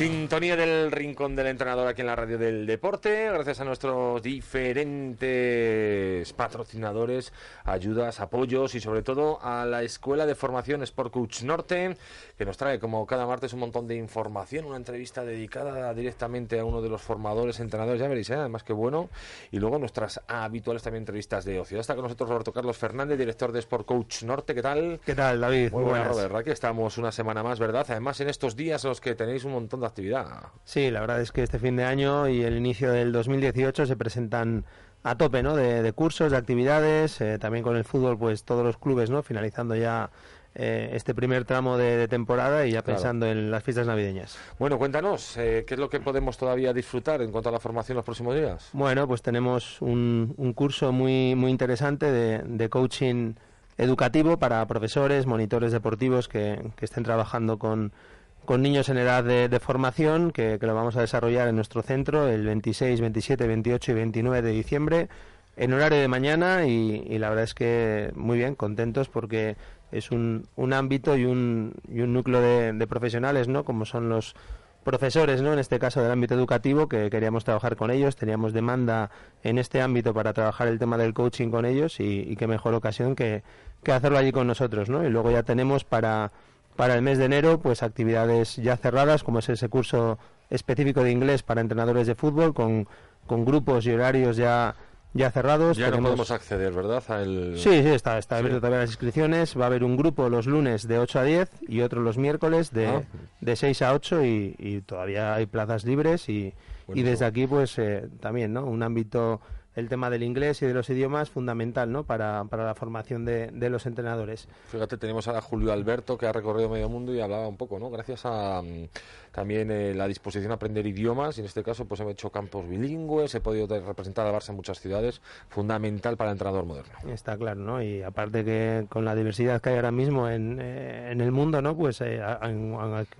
Sintonía del Rincón del Entrenador aquí en la Radio del Deporte, gracias a nuestros diferentes patrocinadores, ayudas, apoyos y sobre todo a la Escuela de Formación Sport Coach Norte, que nos trae como cada martes un montón de información, una entrevista dedicada directamente a uno de los formadores, entrenadores, ya veréis, ¿eh? además que bueno, y luego nuestras habituales también entrevistas de ocio. Está con nosotros Roberto Carlos Fernández, director de Sport Coach Norte, ¿qué tal? ¿Qué tal, David? Muy, buenas, Robert, aquí estamos una semana más, ¿verdad? Además en estos días en los que tenéis un montón de actividad. Sí, la verdad es que este fin de año y el inicio del 2018 se presentan a tope, ¿no? De, cursos, de actividades, eh, también con el fútbol, pues todos los clubes, ¿no? Finalizando ya eh, este primer tramo de, temporada y ya pensando en las fiestas navideñas. Bueno, cuéntanos, eh, ¿qué es lo que podemos todavía disfrutar en cuanto a la formación los próximos días? Bueno, pues tenemos un, curso muy, muy interesante de, coaching educativo para profesores, monitores deportivos que estén trabajando con con niños en edad de, formación, que, lo vamos a desarrollar en nuestro centro el 26, 27, 28 y 29 de diciembre, en horario de mañana y, la verdad es que muy bien, contentos porque es un, un ámbito y un, y un núcleo de, profesionales, ¿no? Como son los profesores, ¿no? En este caso del ámbito educativo, que queríamos trabajar con ellos, teníamos demanda en este ámbito para trabajar el tema del coaching con ellos y, y qué mejor ocasión que, que hacerlo allí con nosotros, ¿no? Y luego ya tenemos para para el mes de enero, pues actividades ya cerradas, como es ese curso específico de inglés para entrenadores de fútbol, con, con grupos y horarios ya ya cerrados. Ya no podemos acceder, ¿verdad? Sí, sí, está, está abierto todavía las inscripciones. Va a haber un grupo los lunes de 8 a 10 y otro los miércoles de, ah. de 6 a 8 y, y, todavía hay plazas libres y, y desde aquí pues eh, también, ¿no? Un ámbito el tema del inglés y de los idiomas fundamental ¿no? para, para la formación de, de, los entrenadores. Fíjate, tenemos a Julio Alberto que ha recorrido medio mundo y hablaba un poco, ¿no? Gracias a mm, también eh, la disposición a aprender idiomas y en este caso pues hemos hecho campos bilingües, he podido representar a Barça en muchas ciudades, fundamental para el entrenador moderno. Está claro, ¿no? Y aparte que con la diversidad que hay ahora mismo en, eh, en el mundo, ¿no? Pues eh,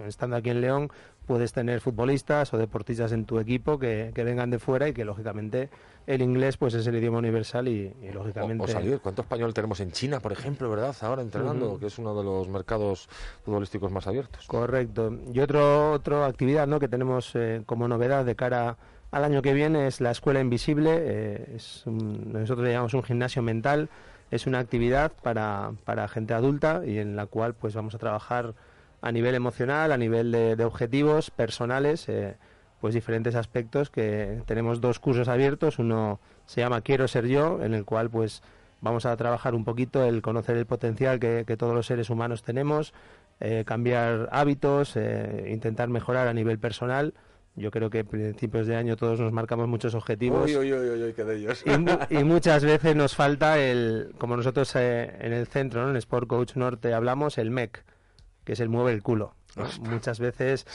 estando aquí en León puedes tener futbolistas o deportistas en tu equipo que, que vengan de fuera y que lógicamente el inglés pues es el idioma universal y, lógicamente... O, salir, ¿cuánto español tenemos en China, por ejemplo, verdad? Ahora entrenando, que es uno de los mercados futbolísticos más abiertos. Correcto. Y otro, otra actividad ¿no? que tenemos eh, como novedad de cara al año que viene es la Escuela Invisible. Eh, es nosotros le llamamos un gimnasio mental. Es una actividad para, para gente adulta y en la cual pues vamos a trabajar a nivel emocional, a nivel de, objetivos personales. Eh, pues diferentes aspectos que tenemos dos cursos abiertos, uno se llama Quiero ser yo, en el cual pues vamos a trabajar un poquito el conocer el potencial que, todos los seres humanos tenemos, eh, cambiar hábitos, eh, intentar mejorar a nivel personal. Yo creo que a principios de año todos nos marcamos muchos objetivos. Uy, uy, uy, de ellos. Y, muchas veces nos falta el, como nosotros eh, en el centro, en Sport Coach Norte hablamos, el MEC, que es el mueve el culo. Muchas veces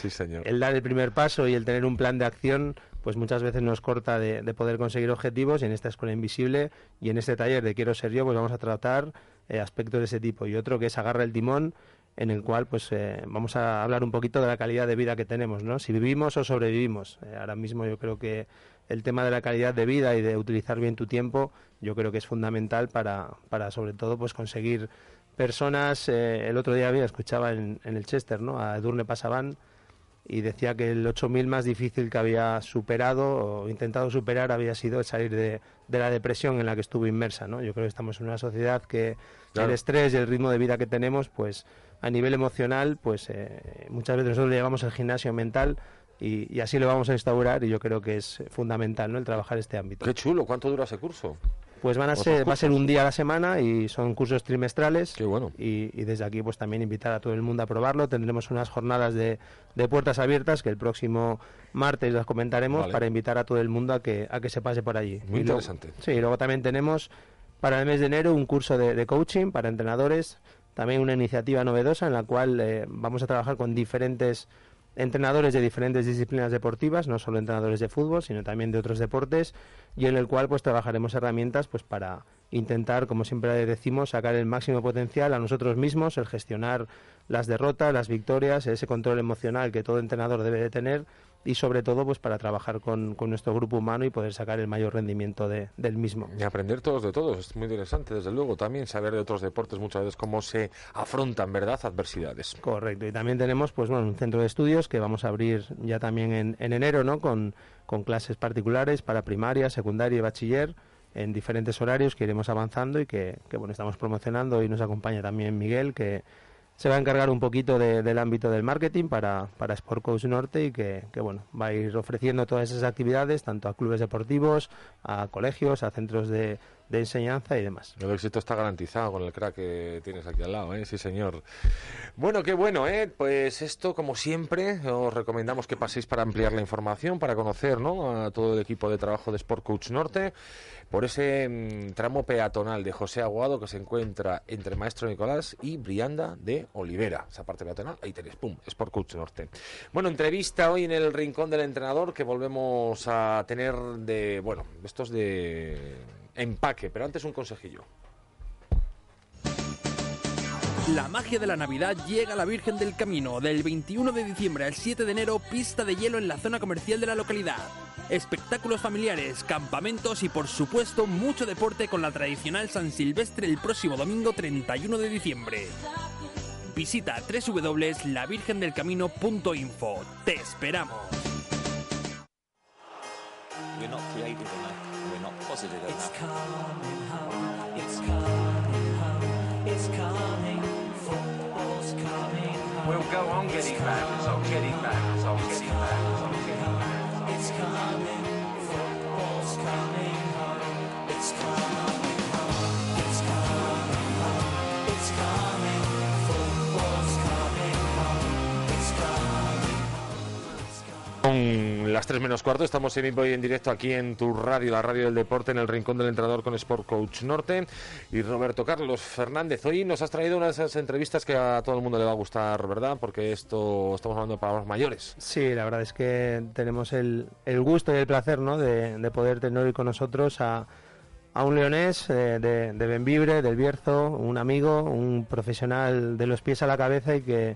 el dar el primer paso y el tener un plan de acción, pues muchas veces nos corta de, poder conseguir objetivos y en esta escuela invisible y en este taller de Quiero ser yo, pues vamos a tratar eh, aspectos de ese tipo. Y otro que es agarra el timón, en el cual pues eh, vamos a hablar un poquito de la calidad de vida que tenemos, ¿no? Si vivimos o sobrevivimos. Eh, ahora mismo yo creo que el tema de la calidad de vida y de utilizar bien tu tiempo, yo creo que es fundamental para, para sobre todo pues conseguir personas, eh, el otro día había escuchaba en, el Chester, ¿no? A Edurne Pasaban y decía que el 8000 más difícil que había superado o intentado superar había sido salir de, la depresión en la que estuvo inmersa, ¿no? Yo creo que estamos en una sociedad que el estrés y el ritmo de vida que tenemos, pues a nivel emocional, pues eh, muchas veces nosotros le llamamos el gimnasio mental, y, y, así lo vamos a instaurar y yo creo que es fundamental ¿no? el trabajar este ámbito. Qué chulo, ¿cuánto dura ese curso? Pues van a ser, va a ser un día a la semana y son cursos trimestrales. Qué bueno. Y, desde aquí pues también invitar a todo el mundo a probarlo. Tendremos unas jornadas de, de puertas abiertas que el próximo martes las comentaremos para invitar a todo el mundo a que, a que se pase por allí. Muy interesante. sí, y luego también tenemos para el mes de enero un curso de, de coaching para entrenadores. También una iniciativa novedosa en la cual eh, vamos a trabajar con diferentes entrenadores de diferentes disciplinas deportivas, no solo entrenadores de fútbol, sino también de otros deportes, y en el cual pues trabajaremos herramientas pues para intentar, como siempre decimos, sacar el máximo potencial a nosotros mismos, el gestionar las derrotas, las victorias, ese control emocional que todo entrenador debe de tener y sobre todo pues para trabajar con, nuestro grupo humano y poder sacar el mayor rendimiento de, del mismo. Y aprender todos de todos, es muy interesante desde luego también saber de otros deportes muchas veces cómo se afrontan, ¿verdad?, adversidades. Correcto, y también tenemos pues bueno, un centro de estudios que vamos a abrir ya también en, en enero, ¿no?, con, con clases particulares para primaria, secundaria y bachiller en diferentes horarios que iremos avanzando y que, que bueno, estamos promocionando y nos acompaña también Miguel, que se va a encargar un poquito del ámbito del marketing para, para Sport Coach Norte y que, que, bueno, va a ir ofreciendo todas esas actividades tanto a clubes deportivos, a colegios, a centros de, de enseñanza y demás. El éxito está garantizado con el crack que tienes aquí al lado, ¿eh? sí señor. Bueno, qué bueno, ¿eh? pues esto como siempre os recomendamos que paséis para ampliar la información, para conocer ¿no? a todo el equipo de trabajo de Sport Coach Norte por ese mm, tramo peatonal de José Aguado que se encuentra entre Maestro Nicolás y Brianda de Olivera. Esa parte peatonal, ahí tenéis, pum, Sport Coach Norte. Bueno, entrevista hoy en el Rincón del Entrenador que volvemos a tener de, bueno, estos de empaque, pero antes un consejillo. La magia de la Navidad llega a la Virgen del Camino del 21 de diciembre al 7 de enero, pista de hielo en la zona comercial de la localidad. Espectáculos familiares, campamentos y por supuesto mucho deporte con la tradicional San Silvestre el próximo domingo 31 de diciembre. Visita www.lavirgendelcamino.info. Te esperamos. Positive It's coming home, it's coming home, it's coming, football's coming home. We'll go on getting back, on getting back, on getting back, on getting back. It's coming, football's coming home, it's coming las 3 menos cuarto, estamos en en directo aquí en tu radio, la radio del deporte, en el rincón del entrenador con Sport Coach Norte. Y Roberto Carlos Fernández, hoy nos has traído una de esas entrevistas que a todo el mundo le va a gustar, ¿verdad? Porque esto estamos hablando de palabras mayores. Sí, la verdad es que tenemos el, el gusto y el placer ¿no? de, de poder tener hoy con nosotros a, a un leonés eh, de, de Benvibre, del Bierzo, un amigo, un profesional de los pies a la cabeza y que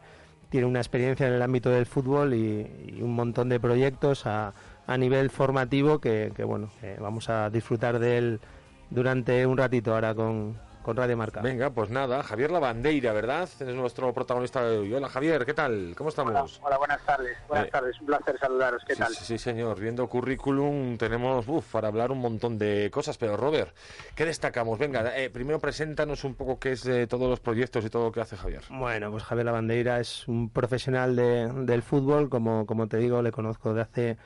tiene una experiencia en el ámbito del fútbol y, un montón de proyectos a, nivel formativo que, que bueno, vamos a disfrutar de él durante un ratito ahora con, con Radio Marca. Venga, pues nada, Javier Lavandeira, ¿verdad? Es nuestro protagonista de hoy. Hola Javier, ¿qué tal? ¿Cómo estamos? Hola, buenas tardes. Buenas eh, tardes, un placer saludaros. ¿Qué tal? Sí, señor. Viendo currículum tenemos uf, para hablar un montón de cosas, pero Robert, ¿qué destacamos? Venga, eh, primero preséntanos un poco qué es de todos los proyectos y todo lo que hace Javier. Bueno, pues Javier Lavandeira es un profesional de, del fútbol, como, como te digo, le conozco de hace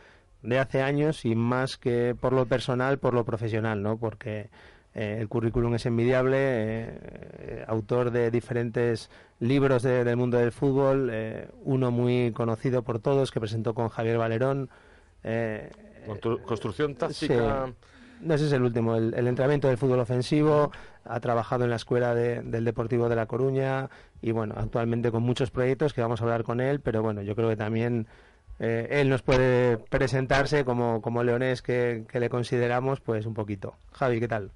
de hace años y más que por lo personal, por lo profesional, ¿no? Porque eh, el currículum es envidiable, eh, eh, autor de diferentes libros del mundo del fútbol, uno muy conocido por todos que presentó con Javier Valerón. Construcción táctica. Sí. Ese es el último, el, entrenamiento del fútbol ofensivo, ha trabajado en la escuela del Deportivo de La Coruña y bueno, actualmente con muchos proyectos que vamos a hablar con él, pero bueno, yo creo que también él nos puede presentarse como, como leonés que, que le consideramos, pues un poquito. Javi, ¿qué tal?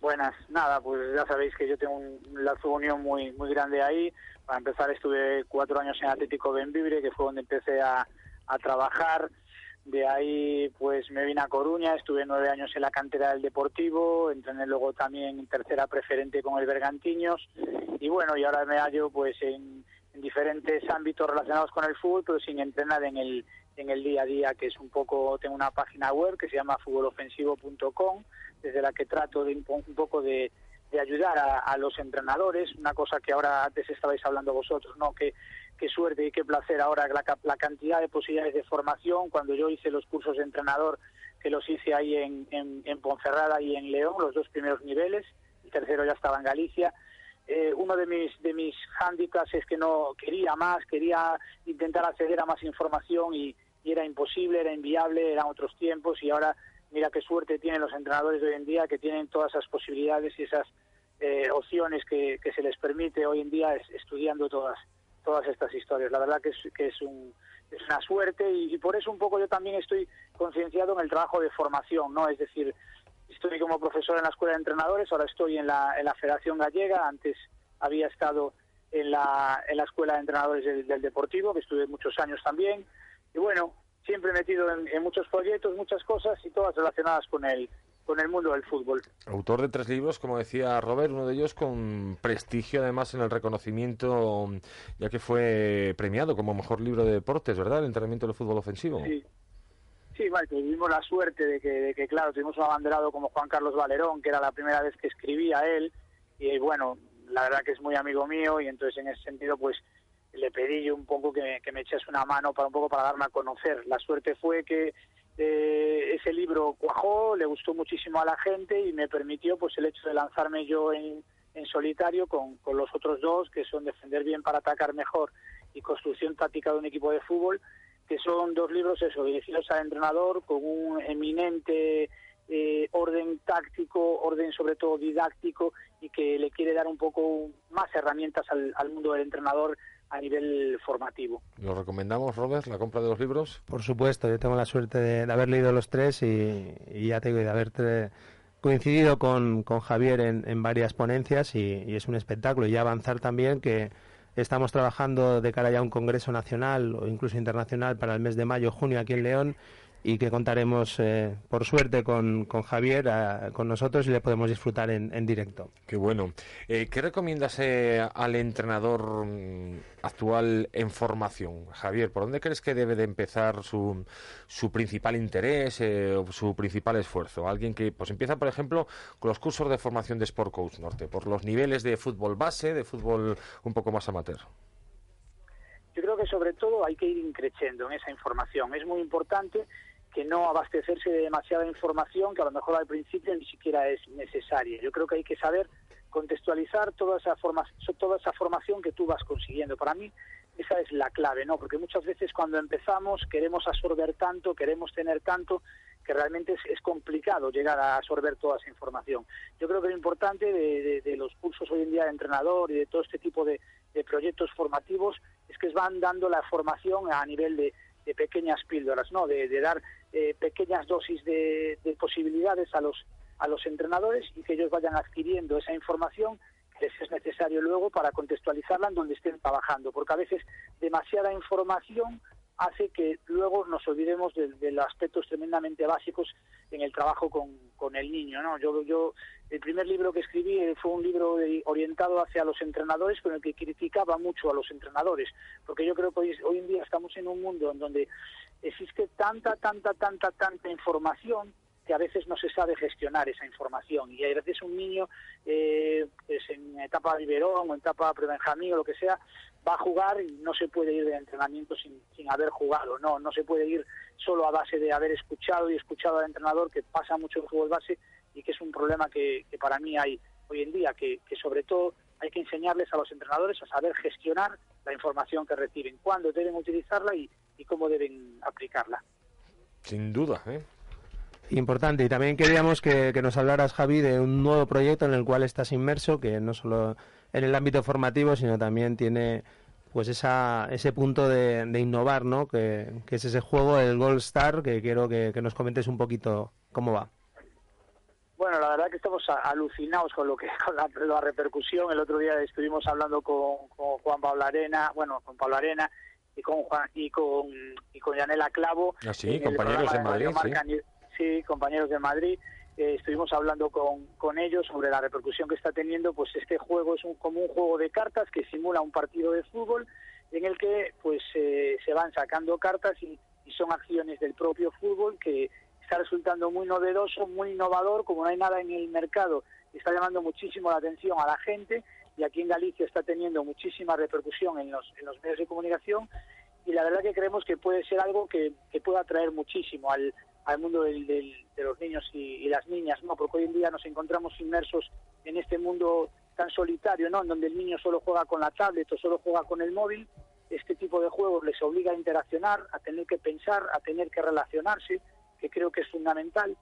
Buenas, nada, pues ya sabéis que yo tengo un lazo unión muy muy grande ahí. Para empezar estuve cuatro años en Atlético Benvibre, que fue donde empecé a, a trabajar. De ahí pues me vine a Coruña, estuve nueve años en la cantera del Deportivo, entrené luego también en tercera preferente con el Bergantiños y bueno, y ahora me hallo pues en, en diferentes ámbitos relacionados con el fútbol, pero sin entrenar en el en el día a día, que es un poco, tengo una página web que se llama futbolofensivo.com, desde la que trato de un poco de, ayudar a, los entrenadores, una cosa que ahora antes estabais hablando vosotros, ¿no? Qué suerte y qué placer ahora la, la cantidad de posibilidades de formación. Cuando yo hice los cursos de entrenador, que los hice ahí en, en, en Ponferrada y en León, los dos primeros niveles, el tercero ya estaba en Galicia, eh, uno de mis de mis hándicaps es que no quería más, quería intentar acceder a más información y, era imposible, era inviable, eran otros tiempos y ahora mira qué suerte tienen los entrenadores de hoy en día que tienen todas esas posibilidades y esas eh, opciones que, que, se les permite hoy en día estudiando todas todas estas historias. La verdad que es, que es, un, es una suerte y, por eso un poco yo también estoy concienciado en el trabajo de formación, ¿no? Es decir, Estoy como profesor en la Escuela de Entrenadores, ahora estoy en la, en la Federación Gallega, antes había estado en la, en la Escuela de Entrenadores del, Deportivo, que estuve muchos años también. Y bueno, siempre metido en, muchos proyectos, muchas cosas y todas relacionadas con el, con el mundo del fútbol. Autor de tres libros, como decía Robert, uno de ellos con prestigio además en el reconocimiento, ya que fue premiado como mejor libro de deportes, ¿verdad? El entrenamiento del fútbol ofensivo. Sí. Sí, vale, tuvimos la suerte de que, de que, claro, tuvimos un abanderado como Juan Carlos Valerón, que era la primera vez que escribía él, y bueno, la verdad que es muy amigo mío, y entonces en ese sentido, pues le pedí yo un poco que me, que echase una mano para un poco para darme a conocer. La suerte fue que eh, ese libro cuajó, le gustó muchísimo a la gente y me permitió pues el hecho de lanzarme yo en, solitario con, con los otros dos, que son Defender bien para atacar mejor y Construcción táctica de un equipo de fútbol, que son dos libros eso, dirigidos al entrenador con un eminente eh, orden táctico, orden sobre todo didáctico y que le quiere dar un poco más herramientas al, al mundo del entrenador a nivel formativo. ¿Lo recomendamos, Robert, la compra de los libros? Por supuesto, yo tengo la suerte de, haber leído los tres y, ya tengo de haber coincidido con, con Javier en, en, varias ponencias y, y, es un espectáculo. Y avanzar también que estamos trabajando de cara ya a un congreso nacional o incluso internacional para el mes de mayo, junio aquí en León y que contaremos, eh, por suerte, con, con Javier, con nosotros y le podemos disfrutar en, en directo. Qué bueno. Eh, ¿Qué recomiendas eh, al entrenador mm, actual en formación? Javier, ¿por dónde crees que debe de empezar su, su principal interés o su principal esfuerzo? Alguien que pues empieza, por ejemplo, con los cursos de formación de Sport Coach Norte, por los niveles de fútbol base, de fútbol un poco más amateur. Yo creo que sobre todo hay que ir increciendo en esa información. Es muy importante que no abastecerse de demasiada información que a lo mejor al principio ni siquiera es necesaria. Yo creo que hay que saber contextualizar toda esa forma, toda esa formación que tú vas consiguiendo. Para mí esa es la clave, ¿no? Porque muchas veces cuando empezamos queremos absorber tanto, queremos tener tanto que realmente es, complicado llegar a absorber toda esa información. Yo creo que lo importante de, los cursos hoy en día de entrenador y de todo este tipo de, de proyectos formativos es que van dando la formación a nivel de, de pequeñas píldoras, ¿no? De, dar eh, pequeñas dosis de, posibilidades a los a los entrenadores y que ellos vayan adquiriendo esa información que les es necesario luego para contextualizarla en donde estén trabajando, porque a veces demasiada información hace que luego nos olvidemos de, los aspectos tremendamente básicos en el trabajo con, con el niño. ¿no? Yo, yo el primer libro que escribí eh, fue un libro orientado hacia los entrenadores, con el que criticaba mucho a los entrenadores, porque yo creo que hoy, hoy en día estamos en un mundo en donde existe tanta, tanta, tanta, tanta información que a veces no se sabe gestionar esa información. Y a veces un niño, eh, pues en etapa de Iberón o en etapa pre-Benjamín o lo que sea, va a jugar y no se puede ir de entrenamiento sin, sin haber jugado. No, no se puede ir solo a base de haber escuchado y escuchado al entrenador, que pasa mucho el fútbol base y que es un problema que, para mí hay hoy en día, que, que sobre todo hay que enseñarles a los entrenadores a saber gestionar la información que reciben, cuándo deben utilizarla y, y cómo deben aplicarla. Sin duda, ¿eh? Importante. Y también queríamos que, nos hablaras, Javi, de un nuevo proyecto en el cual estás inmerso, que no solo en el ámbito formativo, sino también tiene pues esa, ese punto de, innovar, ¿no? Que, es ese juego, el Gold Star, que quiero que, nos comentes un poquito cómo va. Bueno, la verdad que estamos alucinados con lo que con la, repercusión. El otro día estuvimos hablando con, Juan Pablo Arena, bueno, con Pablo Arena y con Juan y con y con Yanela Clavo. Ah, sí, compañeros de Madrid, sí, compañeros de Madrid, eh, estuvimos hablando con, con ellos sobre la repercusión que está teniendo, pues este juego es un, como un juego de cartas que simula un partido de fútbol en el que pues eh, se van sacando cartas y, son acciones del propio fútbol que está resultando muy novedoso, muy innovador, como no hay nada en el mercado, está llamando muchísimo la atención a la gente y aquí en Galicia está teniendo muchísima repercusión en los, en los medios de comunicación y la verdad que creemos que puede ser algo que, que pueda atraer muchísimo al, al mundo de los niños y, las niñas, ¿no? Porque hoy en día nos encontramos inmersos en este mundo tan solitario, ¿no? En donde el niño solo juega con la tablet o solo juega con el móvil. Este tipo de juegos les obliga a interaccionar, a tener que pensar, a tener que relacionarse, que creo que es fundamental.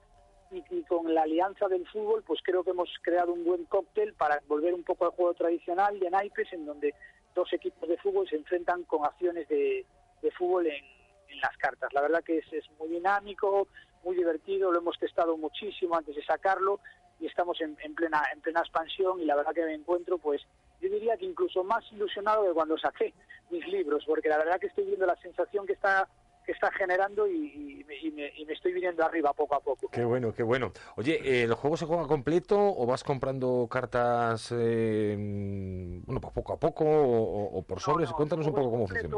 Y, y, con la alianza del fútbol, pues creo que hemos creado un buen cóctel para volver un poco al juego tradicional de naipes, en donde dos equipos de fútbol se enfrentan con acciones de, de fútbol en, en las cartas. La verdad que es, es muy dinámico, muy divertido, lo hemos testado muchísimo antes de sacarlo y estamos en, plena en plena expansión y la verdad que me encuentro pues yo diría que incluso más ilusionado de cuando saqué mis libros porque la verdad que estoy viendo la sensación que está que está generando y, me, estoy viniendo arriba poco a poco. Qué bueno, qué bueno. Oye, ¿el juego se juega completo o vas comprando cartas, eh, bueno, pues poco a poco o, por sobres? Cuéntanos un poco cómo funciona.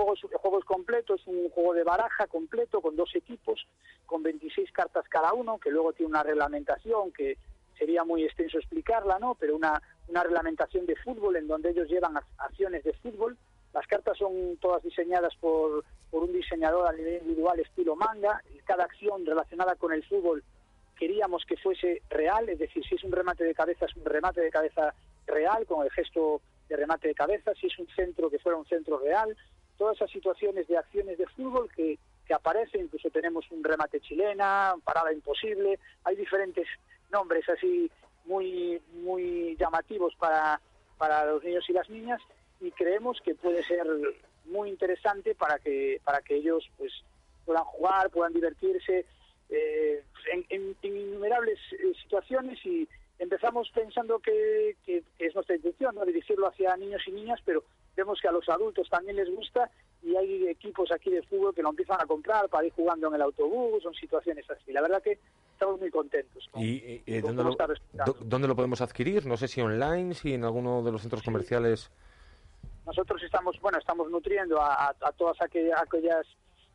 Juego, es, el es completo, es un juego de baraja completo con dos equipos, con 26 cartas cada uno, que luego tiene una reglamentación que sería muy extenso explicarla, ¿no? Pero una, una reglamentación de fútbol en donde ellos llevan acciones de fútbol. Las cartas son todas diseñadas por, por un diseñador a nivel individual estilo manga. Cada acción relacionada con el fútbol queríamos que fuese real, es decir, si es un remate de cabeza, es un remate de cabeza real, con el gesto de remate de cabeza, si es un centro, que fuera un centro real. Todas esas situaciones de acciones de fútbol que, que aparecen, incluso tenemos un remate chilena, parada imposible, hay diferentes nombres así muy, muy llamativos para, para los niños y las niñas y creemos que puede ser muy interesante para que, para que ellos pues puedan jugar, puedan divertirse eh, en, innumerables eh, situaciones y empezamos pensando que, que, es nuestra intención ¿no? dirigirlo hacia niños y niñas, pero vemos que a los adultos también les gusta y hay equipos aquí de fútbol que lo empiezan a comprar para ir jugando en el autobús, son situaciones así. La verdad que estamos muy contentos. ¿Y, ¿dónde, lo, dónde, lo, podemos adquirir? No sé si online, si en alguno de los centros comerciales. Nosotros estamos, bueno, estamos nutriendo a, todas aquellas, aquellas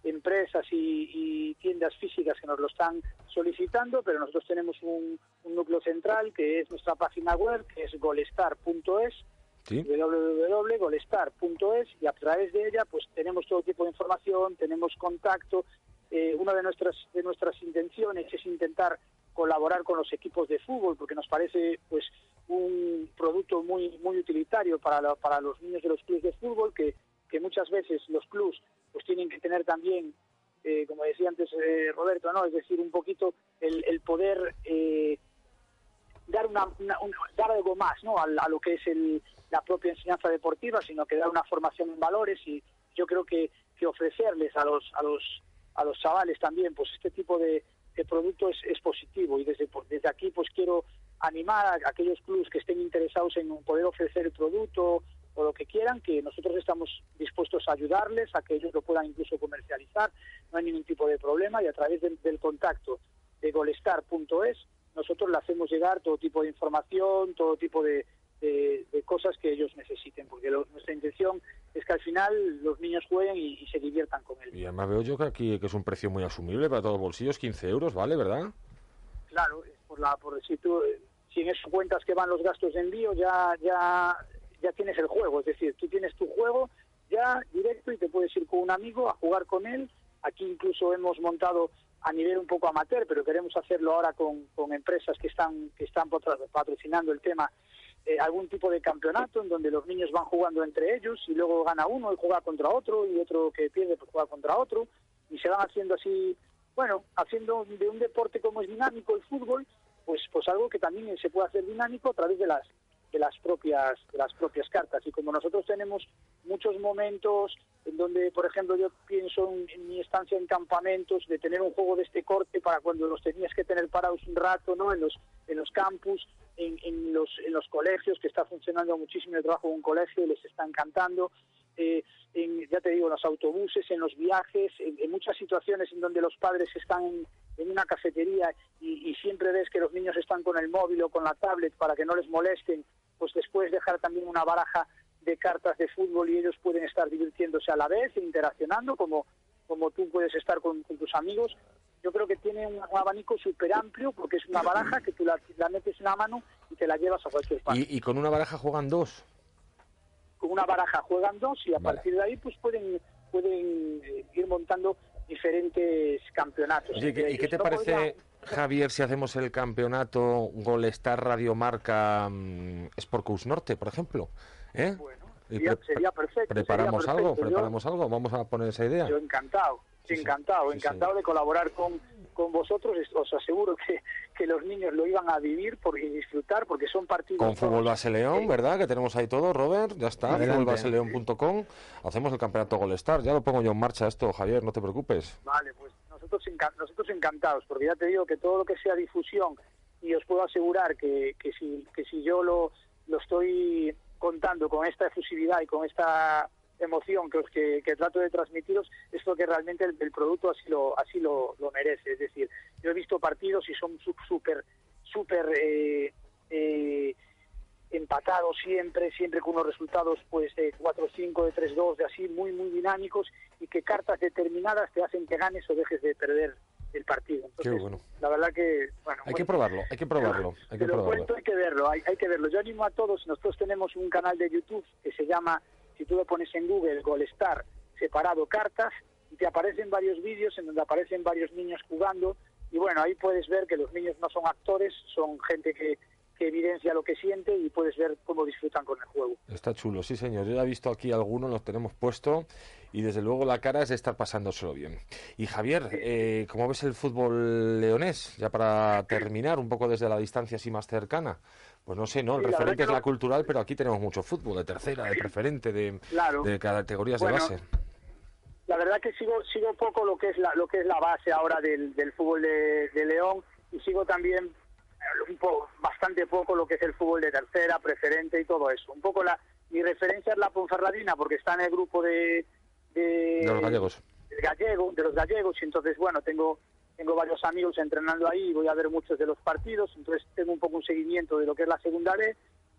empresas y, tiendas físicas que nos lo están solicitando, pero nosotros tenemos un, núcleo central que es nuestra página web, que es golestar.es, ¿Sí? www.golestar.es, y a través de ella pues tenemos todo tipo de información, tenemos contacto, eh, una de nuestras, de nuestras intenciones es intentar colaborar con los equipos de fútbol porque nos parece pues un producto muy muy utilitario para, para los niños de los clubes de fútbol que, que muchas veces los clubes pues tienen que tener también eh, como decía antes eh, Roberto no es decir un poquito el, el poder dar una, dar algo más no a, lo que es el, la propia enseñanza deportiva sino que dar una formación en valores y yo creo que, que ofrecerles a los a los a los chavales también, pues este tipo de, producto es, es, positivo. Y desde, desde aquí pues quiero animar a aquellos clubes que estén interesados en poder ofrecer el producto o lo que quieran, que nosotros estamos dispuestos a ayudarles, a que ellos lo puedan incluso comercializar, no hay ningún tipo de problema y a través del, del contacto de golestar.es nosotros le hacemos llegar todo tipo de información, todo tipo de, de, cosas que ellos necesiten, porque nuestra intención es que al final los niños jueguen y, se diviertan con él. Y además veo yo que aquí que es un precio muy asumible para todos los bolsillos, 15 euros, ¿vale? ¿Verdad? Claro, por la, por, si, tú, si en eso cuentas que van los gastos de envío, ya, ya, ya tienes el juego, es decir, tú tienes tu juego ya directo y te puedes ir con un amigo a jugar con él. Aquí incluso hemos montado a nivel un poco amateur, pero queremos hacerlo ahora con, con empresas que están que están patrocinando el tema eh, algún tipo de campeonato en donde los niños van jugando entre ellos y luego gana uno y juega contra otro y otro que pierde pues juega contra otro. Y se van haciendo así, bueno, haciendo de un deporte como es dinámico el fútbol, pues pues algo que también se puede hacer dinámico a través de las de las propias de las propias cartas. Y como nosotros tenemos muchos momentos en donde por ejemplo yo pienso en, mi estancia en campamentos de tener un juego de este corte para cuando los tenías que tener parados un rato no en los en los campus en, en los en los colegios que está funcionando muchísimo el trabajo de un colegio les está encantando eh, en, ya te digo, los autobuses, en los viajes, en, muchas situaciones en donde los padres están en, una cafetería y, y, siempre ves que los niños están con el móvil o con la tablet para que no les molesten pues después dejar también una baraja de cartas de fútbol y ellos pueden estar divirtiéndose a la vez e interaccionando como, como tú puedes estar con, tus amigos. Yo creo que tiene un, abanico súper amplio porque es una baraja que tú la, metes en la mano y te la llevas a cualquier parte. ¿Y, con una baraja juegan dos? Con una baraja juegan dos y a partir de ahí pues pueden, pueden eh, ir montando diferentes campeonatos. ¿Y qué te parece, Javier, si hacemos el campeonato Golestar Radiomarca um, Sport Coast Norte, por ejemplo? ¿Eh? Bueno, sería, perfecto. ¿Preparamos algo? ¿Preparamos algo? ¿Vamos a poner esa idea? Yo encantado, encantado, encantado de colaborar con, con vosotros. Os aseguro que, que los niños lo iban a vivir por, y disfrutar porque son partidos... Con Fútbol Base León, ¿verdad? Que tenemos ahí todo, Robert, ya está, fútbolbaseleón.com. Hacemos el campeonato Golestar. Ya lo pongo yo en marcha esto, Javier, no te preocupes. Vale, pues nosotros, encantados, porque ya te digo que todo lo que sea difusión, y os puedo asegurar que, si, que si yo lo, lo estoy contando con esta efusividad y con esta emoción que, os, que, trato de transmitiros es porque realmente el, producto así lo así lo, lo, merece. Es decir, yo he visto partidos y son súper, súper eh, eh, empatados siempre, siempre con unos resultados pues de 4-5, de 3-2, de así muy, muy dinámicos y que cartas determinadas te hacen que ganes o dejes de perder el partido. Qué bueno. La verdad que, bueno... Hay que probarlo, hay que probarlo. Hay que, probarlo. Cuento, hay que verlo, hay, hay que verlo. Yo animo a todos, nosotros tenemos un canal de YouTube que se llama si tú lo pones en Google, Golestar, separado cartas, y te aparecen varios vídeos en donde aparecen varios niños jugando, y bueno, ahí puedes ver que los niños no son actores, son gente que, que evidencia lo que siente y puedes ver cómo disfrutan con el juego. Está chulo, sí señor. Yo ya he visto aquí algunos, los tenemos puesto y desde luego la cara es de estar pasándoselo bien. Y Javier, eh, ¿cómo ves el fútbol leonés? Ya para terminar, un poco desde la distancia así más cercana. Pues no sé, ¿no? El referente es la cultural, pero aquí tenemos mucho fútbol, de tercera, de preferente, de, de categorías de base. La verdad que sigo sigo poco lo que es la, lo que es la base ahora del, del fútbol de, León y sigo también un poco, bastante poco lo que es el fútbol de tercera, preferente y todo eso. Un poco la mi referencia es la Ponferradina porque está en el grupo de de, de los gallegos. Gallego, de los gallegos y entonces bueno tengo tengo varios amigos entrenando ahí, voy a ver muchos de los partidos, entonces tengo un poco un seguimiento de lo que es la segunda B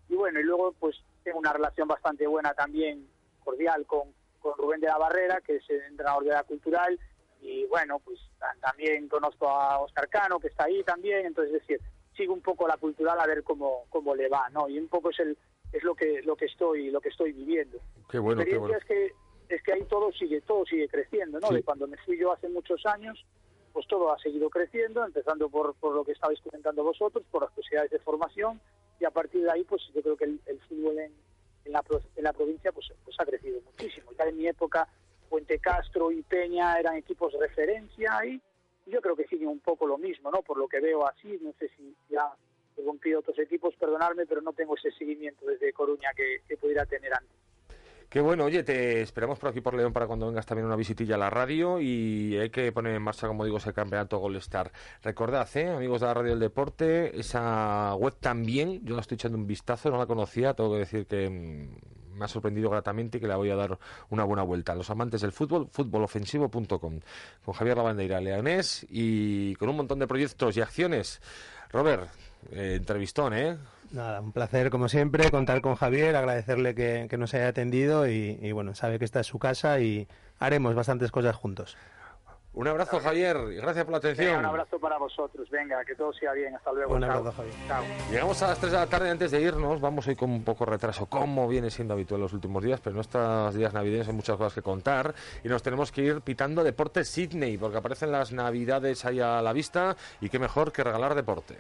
y bueno, y luego pues tengo una relación bastante buena también, cordial con, con Rubén de la Barrera, que es el entrenador de la cultural, y bueno, pues también conozco a Oscar Cano, que está ahí también, entonces es decir, sigo un poco la cultural a ver cómo, cómo le va, ¿no? Y un poco es el es lo que lo que estoy lo que estoy viviendo. Qué bueno, qué bueno. es que es que ahí todo sigue todo sigue creciendo, ¿no? De cuando me fui yo hace muchos años pues todo ha seguido creciendo, empezando por, por lo que estabais comentando vosotros, por las posibilidades de formación, y a partir de ahí, pues yo creo que el, fútbol en, en, la, en la provincia pues, pues ha crecido muchísimo. Ya en mi época, Puente Castro y Peña eran equipos de referencia ahí, y yo creo que sigue un poco lo mismo, ¿no? Por lo que veo así, no sé si ya he rompido otros equipos, perdonadme, pero no tengo ese seguimiento desde Coruña que, que pudiera tener antes. Qué bueno, oye, te esperamos por aquí por León para cuando vengas también una visitilla a la radio y hay que poner en marcha, como digo, ese campeonato Golestar. Recordad, ¿eh? amigos de la radio del deporte, esa web también, yo la estoy echando un vistazo, no la conocía, tengo que decir que mm, me ha sorprendido gratamente y que le voy a dar una buena vuelta. Los amantes del fútbol, fútbolofensivo.com, con Javier Lavandeira Leonés y con un montón de proyectos y acciones. Robert, eh, entrevistón, ¿eh? Nada, un placer como siempre contar con Javier, agradecerle que, nos haya atendido y, bueno, sabe que esta es su casa y haremos bastantes cosas juntos. Un abrazo, Javier, y gracias por la atención. un abrazo para vosotros. Venga, que todo sea bien. Hasta luego. Un abrazo, Javier. Llegamos a las 3 de la tarde antes de irnos. Vamos hoy con un poco de retraso, como viene siendo habitual los últimos días, pero en estos días navideños hay muchas cosas que contar y nos tenemos que ir pitando deporte Sydney, porque aparecen las navidades ahí a la vista y qué mejor que regalar deporte.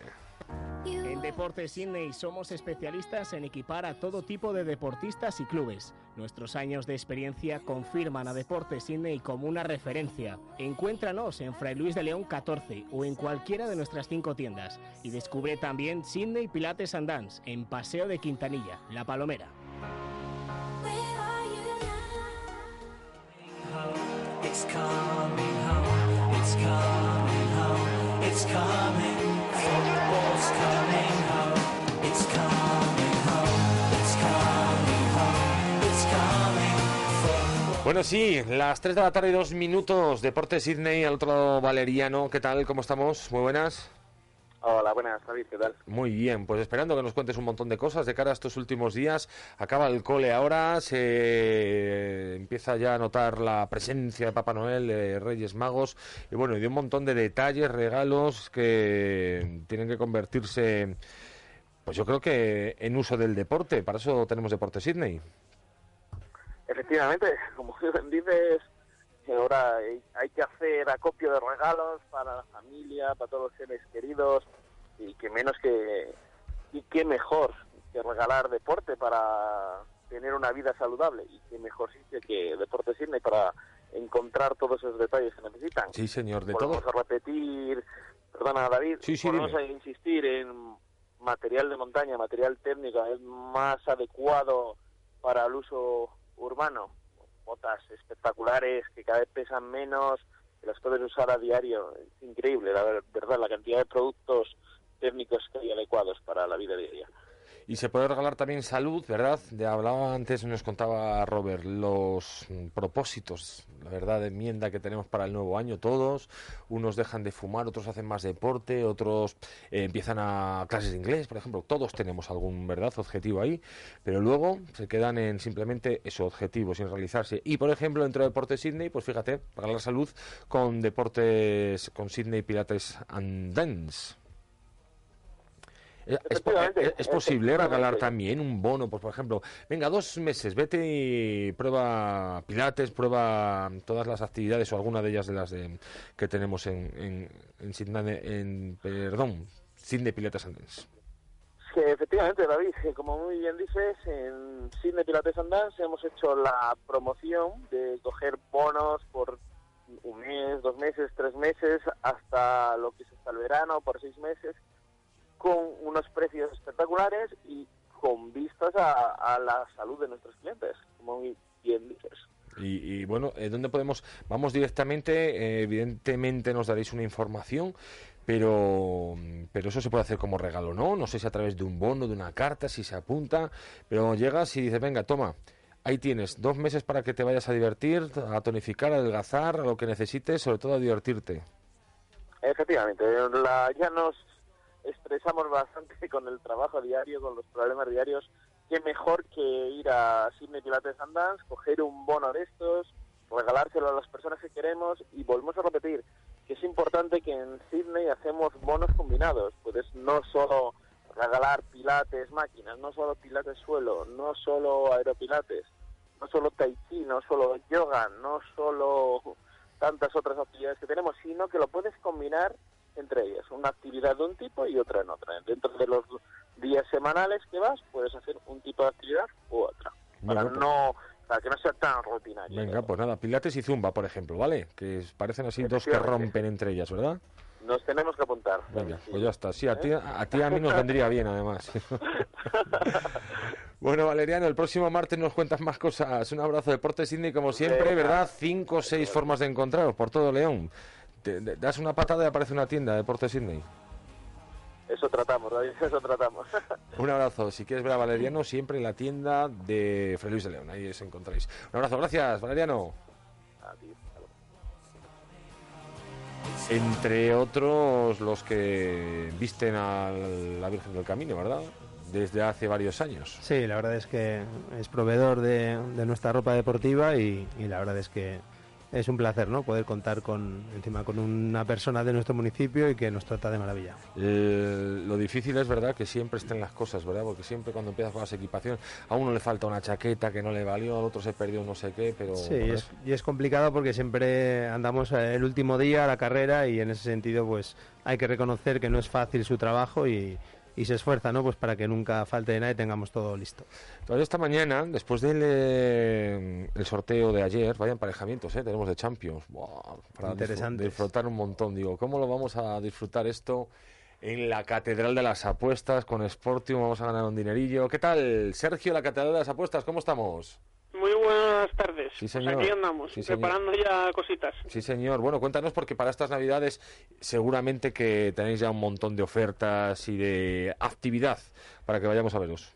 Deportes Sydney somos especialistas en equipar a todo tipo de deportistas y clubes. Nuestros años de experiencia confirman a Deportes Sydney como una referencia. Encuéntranos en Fray Luis de León 14 o en cualquiera de nuestras cinco tiendas y descubre también Sydney Pilates and Dance en Paseo de Quintanilla, La Palomera. Bueno, sí, las 3 de la tarde y 2 minutos, Deporte Sydney, al otro lado Valeriano, ¿qué tal? ¿Cómo estamos? Muy buenas. Hola, buenas, David, ¿qué tal? Muy bien, pues esperando que nos cuentes un montón de cosas de cara a estos últimos días. Acaba el cole ahora, se empieza ya a notar la presencia de Papá Noel, de Reyes Magos, y bueno, y de un montón de detalles, regalos que tienen que convertirse, pues yo creo que en uso del deporte. Para eso tenemos Deporte Sydney. Efectivamente, como dices, ahora hay que hacer acopio de regalos para la familia, para todos los seres queridos, y que menos que, y qué mejor que regalar deporte para tener una vida saludable, y qué mejor sitio que Deporte Sydney para encontrar todos esos detalles que necesitan. Sí, señor, de todo. Vamos a repetir, perdona David, sí, sí, a insistir en material de montaña, material técnico, es más adecuado para el uso urbano, botas espectaculares que cada vez pesan menos, que las puedes usar a diario. Es increíble, la verdad, la cantidad de productos técnicos que hay adecuados para la vida diaria. Y se puede regalar también salud, ¿verdad? Hablaba antes, nos contaba Robert, los propósitos, la verdad, de enmienda que tenemos para el nuevo año, todos. Unos dejan de fumar, otros hacen más deporte, otros eh, empiezan a clases de inglés, por ejemplo. Todos tenemos algún, ¿verdad?, objetivo ahí, pero luego se quedan en simplemente ese objetivo, sin realizarse. Y, por ejemplo, dentro de Deporte Sydney, pues fíjate, para la salud con deportes, con Sydney Pilates and Dance. ¿Es, posible regalar también un bono? Pues, por ejemplo, venga, dos meses, vete y prueba Pilates, prueba todas las actividades o alguna de ellas de las de, que tenemos en, en, en, Sydney, en perdón, Sydney Pilates and Dance. Que efectivamente, David, como muy bien dices, en Sydney Pilates and Dance hemos hecho la promoción de coger bonos por un mes, dos meses, tres meses, hasta lo que es hasta el verano, por seis meses, con unos precios espectaculares y con vistas a, la salud de nuestros clientes, como bien dices. Y, bueno, eh, ¿dónde podemos? Vamos directamente, eh, evidentemente nos daréis una información, pero, pero eso se puede hacer como regalo, ¿no? No sé si a través de un bono, de una carta, si se apunta, pero llegas y dices, venga, toma, ahí tienes dos meses para que te vayas a divertir, a tonificar, a adelgazar, a lo que necesites, sobre todo a divertirte. Efectivamente, la, ya nos estresamos bastante con el trabajo diario, con los problemas diarios. Qué mejor que ir a Sydney Pilates and Dance, coger un bono de estos, regalárselo a las personas que queremos y volvemos a repetir que es importante que en Sydney hacemos bonos combinados. Puedes no solo regalar pilates máquinas, no solo pilates suelo, no solo aeropilates, no solo tai chi, no solo yoga, no solo tantas otras actividades que tenemos, sino que lo puedes combinar entre ellas, una actividad de un tipo y otra en otra. Dentro de los días semanales que vas, puedes hacer un tipo de actividad u otra, para no para que no sea tan rutinario. Venga, pues nada, pilates y zumba, por ejemplo, ¿vale? Que parecen así dos que rompen entre ellas, ¿verdad? Nos tenemos que apuntar. Venga, pues ya está. Sí, a ti, a ti a mí nos vendría bien, además. bueno, Valeriano, el próximo martes nos cuentas más cosas. Un abrazo, Deporte Sydney, como siempre, ¿verdad? Cinco o seis formas de encontraros por todo León das una patada y aparece una tienda de Deportes Sydney. Eso tratamos, David, eso tratamos. Un abrazo. Si quieres ver a Valeriano, siempre en la tienda de Fray Luis de León. Ahí os encontráis. Un abrazo. Gracias, Valeriano. Entre otros, los que visten a la Virgen del Camino, ¿verdad? Desde hace varios años. Sí, la verdad es que es proveedor de, nuestra ropa deportiva y la verdad es que es un placer ¿no? poder contar con encima con una persona de nuestro municipio y que nos trata de maravilla. lo difícil es verdad que siempre estén las cosas, ¿verdad? Porque siempre cuando empiezas con las equipaciones, a uno le falta una chaqueta que no le valió, al otro se perdió no sé qué, pero... Sí, y es, y es complicado porque siempre andamos el último día a la carrera y en ese sentido pues hay que reconocer que no es fácil su trabajo y, y se esfuerza, ¿no? Pues para que nunca falte de nada y tengamos todo listo. Todavía esta mañana, después del eh, el sorteo de ayer, vaya emparejamientos, ¿eh? Tenemos de Champions. para Interesante. disfrutar un montón. Digo, ¿cómo lo vamos a disfrutar esto? En la Catedral de las Apuestas con Sportium vamos a ganar un dinerillo. ¿Qué tal, Sergio, la Catedral de las Apuestas? ¿Cómo estamos? Buenas tardes. Sí, pues aquí andamos, preparando ya cositas. Sí, señor. Bueno, cuéntanos porque para estas Navidades seguramente que tenéis ya un montón de ofertas y de actividad para que vayamos a veros.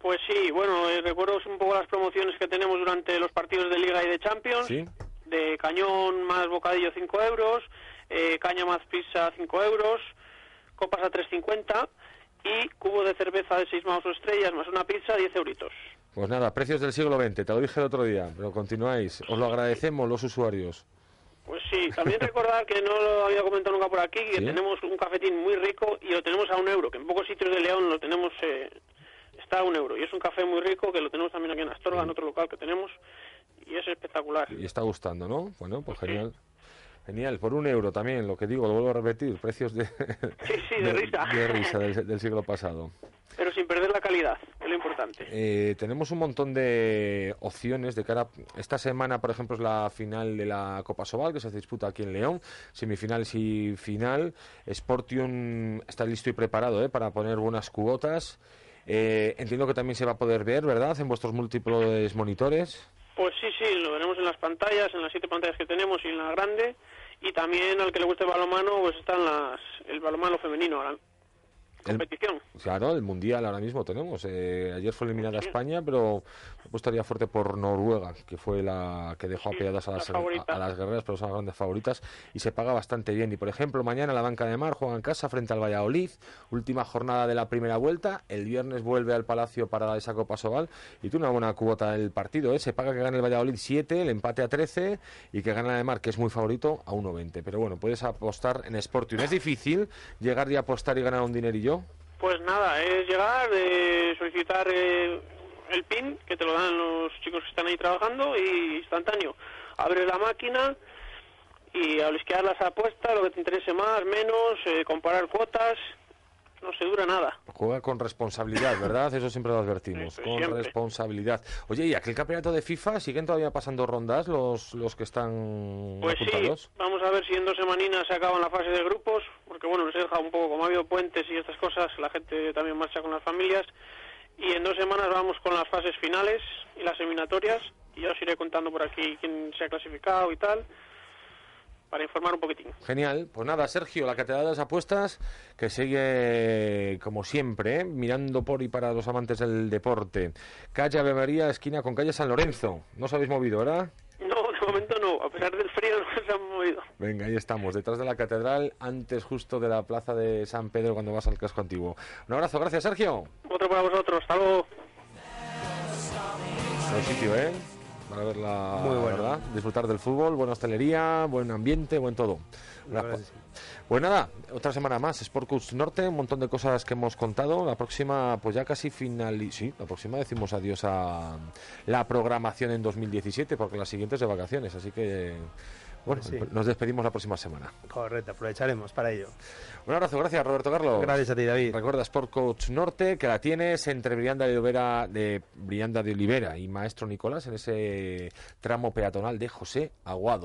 Pues sí, bueno, eh, recuerdo un poco las promociones que tenemos durante los partidos de Liga y de Champions. ¿Sí? De cañón más bocadillo 5 euros, eh, caña más pizza 5 euros, copas a 3,50 y cubo de cerveza de 6 más o estrellas más una pizza 10 euritos. Pues nada, precios del siglo XX, te lo dije el otro día, pero continuáis. Os lo agradecemos los usuarios. Pues sí, también recordar que no lo había comentado nunca por aquí, que tenemos un cafetín muy rico y lo tenemos a un euro, que en pocos sitios de León lo tenemos, eh, está a un euro. Y es un café muy rico que lo tenemos también aquí en Astorga, en otro local que tenemos, y es espectacular. Y está gustando, ¿no? Bueno, pues genial. Genial, por un euro también, lo que digo, lo vuelvo a repetir, precios de, sí, sí, de, risa, de risa del, siglo pasado. Pero sin perder la calidad, es lo importante. Eh, tenemos un montón de opciones de cara. Esta semana, por ejemplo, es la final de la Copa Sobal, que se disputa aquí en León, semifinales y final. Sportium está listo y preparado ¿eh? para poner buenas cuotas. Eh, entiendo que también se va a poder ver, ¿verdad?, en vuestros múltiples monitores. Pues sí, sí, lo veremos en las pantallas, en las siete pantallas que tenemos y en la grande. Y también al que le guste el balonmano, pues están las, el balonmano femenino. Competición. claro, el Mundial ahora mismo tenemos. Eh, ayer fue eliminada España, pero apostaría fuerte por Noruega, que fue la que dejó apiadas a las, a, las guerreras, pero son las grandes favoritas y se paga bastante bien. Y por ejemplo, mañana la Banca de Mar juega en casa frente al Valladolid, última jornada de la primera vuelta. El viernes vuelve al Palacio para esa Copa Sobal y tú una buena cuota del partido. ¿eh? Se paga que gane el Valladolid 7, el empate a 13 y que gane la de Mar, que es muy favorito, a 1.20. Pero bueno, puedes apostar en Sporting. ¿Es difícil llegar y apostar y ganar un dinerillo? Pues nada, es llegar, eh, solicitar eh, el PIN, que te lo dan los chicos que están ahí trabajando, y instantáneo. Abres la máquina y a las apuestas, lo que te interese más, menos, eh, comparar cuotas, no se dura nada. Juega con responsabilidad, ¿verdad? Eso siempre lo advertimos, con responsabilidad. Oye, ¿y aquel campeonato de FIFA siguen todavía pasando rondas los, los que están Pues sí, vamos a ver si en dos semaninas se acaban la fase de grupos, porque bueno, nos he dejado un poco, como ha habido puentes y estas cosas, la gente también marcha con las familias, y en dos semanas vamos con las fases finales y las eliminatorias, y ya os iré contando por aquí quién se ha clasificado y tal para informar un poquitín. Genial. Pues nada, Sergio, la Catedral de las Apuestas, que sigue como siempre, ¿eh? mirando por y para los amantes del deporte. Calle Ave María, esquina con calle San Lorenzo. No os habéis movido, ¿verdad? No, de momento no. A pesar del frío no se han movido. Venga, ahí estamos, detrás de la catedral, antes justo de la plaza de San Pedro cuando vas al casco antiguo. Un abrazo, gracias, Sergio. Otro para vosotros, hasta luego. Buen sitio, ¿eh? Para verla, Muy ¿verdad? Disfrutar del fútbol, buena hostelería, buen ambiente, buen todo. Pues nada, otra semana más, Sport Coach Norte, un montón de cosas que hemos contado. La próxima, pues ya casi final, sí, la próxima decimos adiós a la programación en 2017, porque la siguiente es de vacaciones, así que bueno, nos despedimos la próxima semana. Correcto, aprovecharemos para ello. Un abrazo, gracias Roberto Carlos. Gracias a ti, David. Recuerda Sport Coach Norte, que la tienes entre Brianda de Olivera, de Brianda de Olivera y Maestro Nicolás en ese tramo peatonal de José Aguado.